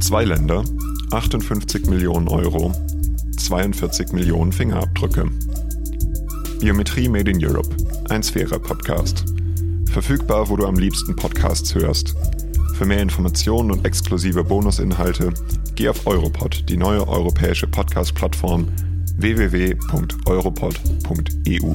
Zwei Länder, 58 Millionen Euro, 42 Millionen Fingerabdrücke. Biometrie Made in Europe, ein Sphäre-Podcast. Verfügbar, wo du am liebsten Podcasts hörst. Für mehr Informationen und exklusive Bonusinhalte geh auf Europod, die neue europäische Podcast-Plattform www.europod.eu.